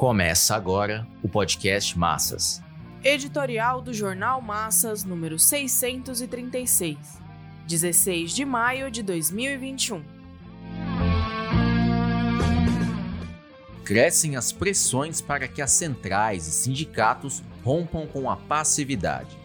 Começa agora o podcast Massas. Editorial do Jornal Massas, número 636, 16 de maio de 2021. Crescem as pressões para que as centrais e sindicatos rompam com a passividade.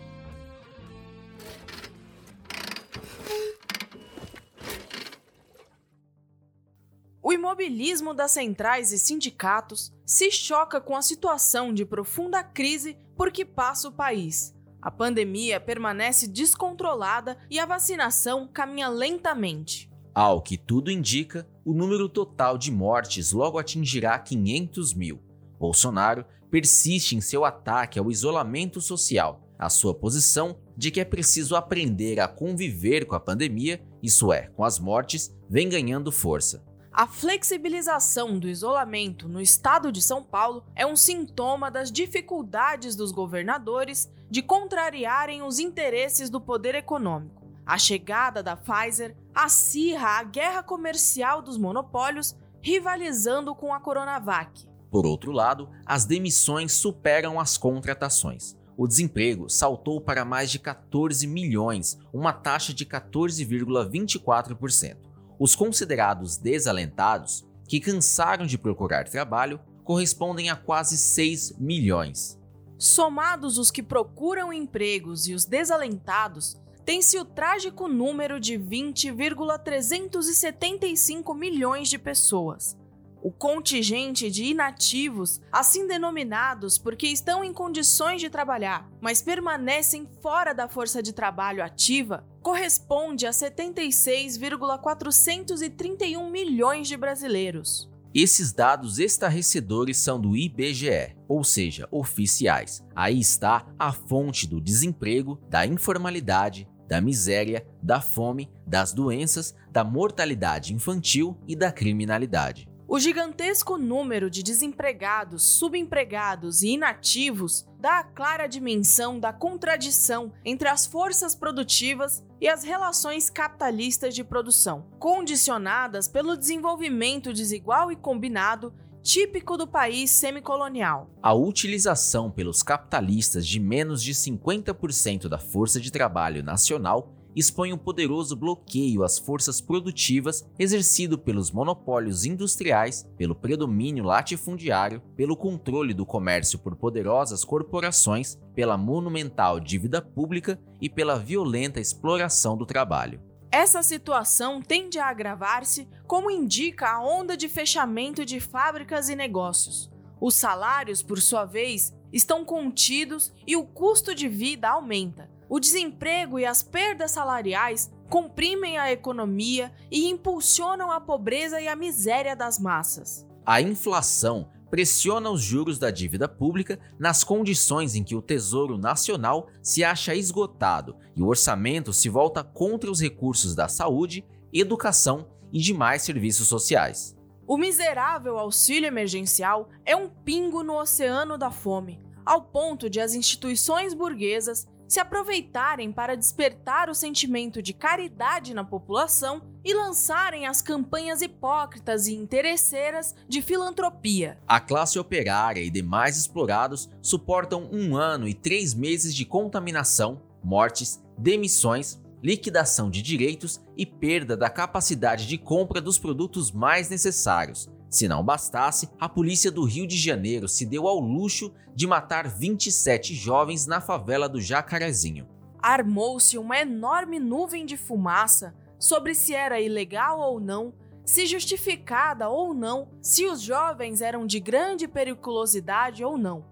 O imobilismo das centrais e sindicatos se choca com a situação de profunda crise por que passa o país. A pandemia permanece descontrolada e a vacinação caminha lentamente. Ao que tudo indica, o número total de mortes logo atingirá 500 mil. Bolsonaro persiste em seu ataque ao isolamento social, a sua posição de que é preciso aprender a conviver com a pandemia, isso é, com as mortes, vem ganhando força. A flexibilização do isolamento no estado de São Paulo é um sintoma das dificuldades dos governadores de contrariarem os interesses do poder econômico. A chegada da Pfizer acirra a guerra comercial dos monopólios, rivalizando com a Coronavac. Por outro lado, as demissões superam as contratações. O desemprego saltou para mais de 14 milhões, uma taxa de 14,24%. Os considerados desalentados, que cansaram de procurar trabalho, correspondem a quase 6 milhões. Somados os que procuram empregos e os desalentados, tem-se o trágico número de 20,375 milhões de pessoas. O contingente de inativos, assim denominados porque estão em condições de trabalhar, mas permanecem fora da força de trabalho ativa, corresponde a 76,431 milhões de brasileiros. Esses dados estarrecedores são do IBGE, ou seja, oficiais. Aí está a fonte do desemprego, da informalidade, da miséria, da fome, das doenças, da mortalidade infantil e da criminalidade. O gigantesco número de desempregados, subempregados e inativos dá a clara dimensão da contradição entre as forças produtivas e as relações capitalistas de produção, condicionadas pelo desenvolvimento desigual e combinado típico do país semicolonial. A utilização pelos capitalistas de menos de 50% da força de trabalho nacional expõe um poderoso bloqueio às forças produtivas exercido pelos monopólios industriais, pelo predomínio latifundiário, pelo controle do comércio por poderosas corporações, pela monumental dívida pública e pela violenta exploração do trabalho. Essa situação tende a agravar-se, como indica a onda de fechamento de fábricas e negócios. Os salários, por sua vez, estão contidos e o custo de vida aumenta. O desemprego e as perdas salariais comprimem a economia e impulsionam a pobreza e a miséria das massas. A inflação pressiona os juros da dívida pública nas condições em que o Tesouro Nacional se acha esgotado e o orçamento se volta contra os recursos da saúde, educação e demais serviços sociais. O miserável auxílio emergencial é um pingo no oceano da fome, ao ponto de as instituições burguesas se aproveitarem para despertar o sentimento de caridade na população e lançarem as campanhas hipócritas e interesseiras de filantropia. A classe operária e demais explorados suportam um ano e três meses de contaminação, mortes, demissões, liquidação de direitos e perda da capacidade de compra dos produtos mais necessários, se não bastasse, a polícia do Rio de Janeiro se deu ao luxo de matar 27 jovens na favela do Jacarezinho. Armou-se uma enorme nuvem de fumaça sobre se era ilegal ou não, se justificada ou não, se os jovens eram de grande periculosidade ou não.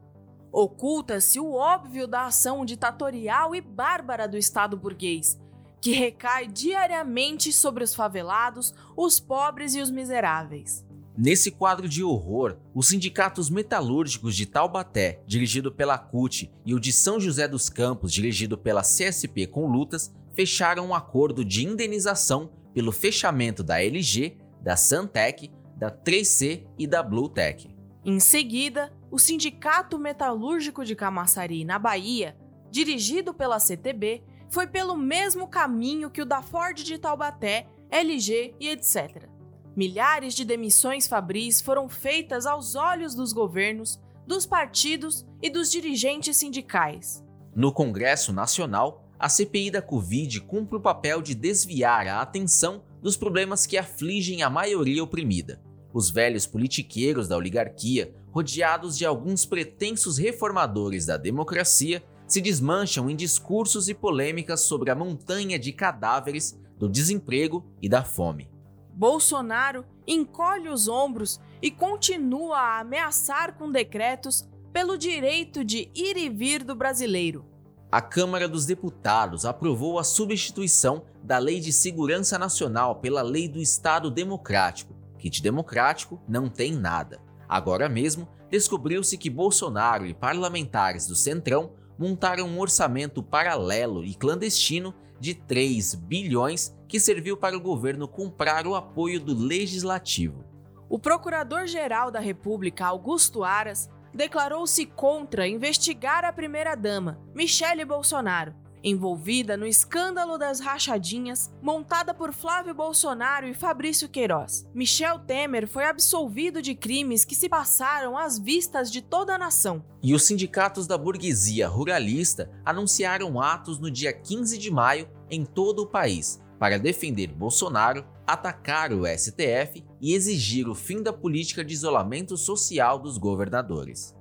Oculta-se o óbvio da ação ditatorial e bárbara do Estado burguês, que recai diariamente sobre os favelados, os pobres e os miseráveis. Nesse quadro de horror, os sindicatos metalúrgicos de Taubaté, dirigido pela CUT, e o de São José dos Campos, dirigido pela CSP com lutas, fecharam um acordo de indenização pelo fechamento da LG, da Santec, da 3C e da Bluetech. Em seguida, o Sindicato Metalúrgico de Camaçari, na Bahia, dirigido pela CTB, foi pelo mesmo caminho que o da Ford de Taubaté, LG e etc Milhares de demissões fabris foram feitas aos olhos dos governos, dos partidos e dos dirigentes sindicais. No Congresso Nacional, a CPI da Covid cumpre o papel de desviar a atenção dos problemas que afligem a maioria oprimida. Os velhos politiqueiros da oligarquia, rodeados de alguns pretensos reformadores da democracia, se desmancham em discursos e polêmicas sobre a montanha de cadáveres do desemprego e da fome. Bolsonaro encolhe os ombros e continua a ameaçar com decretos pelo direito de ir e vir do brasileiro. A Câmara dos Deputados aprovou a substituição da Lei de Segurança Nacional pela Lei do Estado Democrático, que de democrático não tem nada. Agora mesmo, descobriu-se que Bolsonaro e parlamentares do Centrão montaram um orçamento paralelo e clandestino de 3 bilhões que serviu para o governo comprar o apoio do legislativo. O Procurador-Geral da República, Augusto Aras, declarou-se contra investigar a primeira-dama, Michele Bolsonaro, envolvida no escândalo das rachadinhas montada por Flávio Bolsonaro e Fabrício Queiroz. Michel Temer foi absolvido de crimes que se passaram às vistas de toda a nação. E os sindicatos da burguesia ruralista anunciaram atos no dia 15 de maio em todo o país para defender Bolsonaro, atacar o STF e exigir o fim da política de isolamento social dos governadores.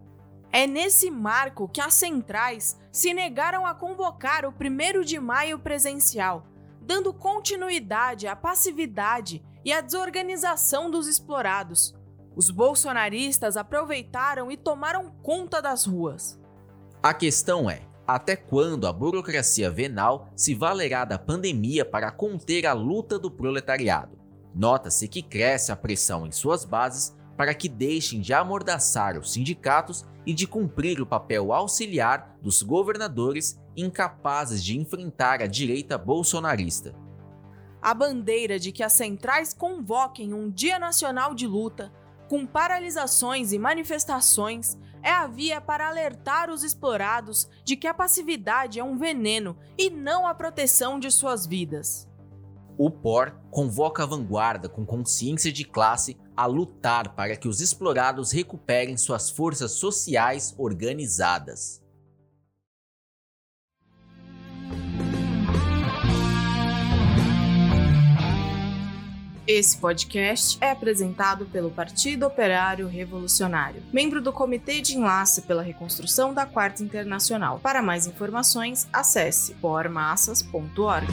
É nesse marco que as centrais se negaram a convocar o 1 de maio presencial, dando continuidade à passividade e à desorganização dos explorados. Os bolsonaristas aproveitaram e tomaram conta das ruas. A questão é: até quando a burocracia venal se valerá da pandemia para conter a luta do proletariado? Nota-se que cresce a pressão em suas bases para que deixem de amordaçar os sindicatos e de cumprir o papel auxiliar dos governadores incapazes de enfrentar a direita bolsonarista. A bandeira de que as centrais convoquem um Dia Nacional de Luta, com paralisações e manifestações, é a via para alertar os explorados de que a passividade é um veneno e não a proteção de suas vidas. O POR convoca a vanguarda com consciência de classe a lutar para que os explorados recuperem suas forças sociais organizadas. Esse podcast é apresentado pelo Partido Operário Revolucionário, membro do Comitê de Enlace pela Reconstrução da Quarta Internacional. Para mais informações, acesse pormassas.org.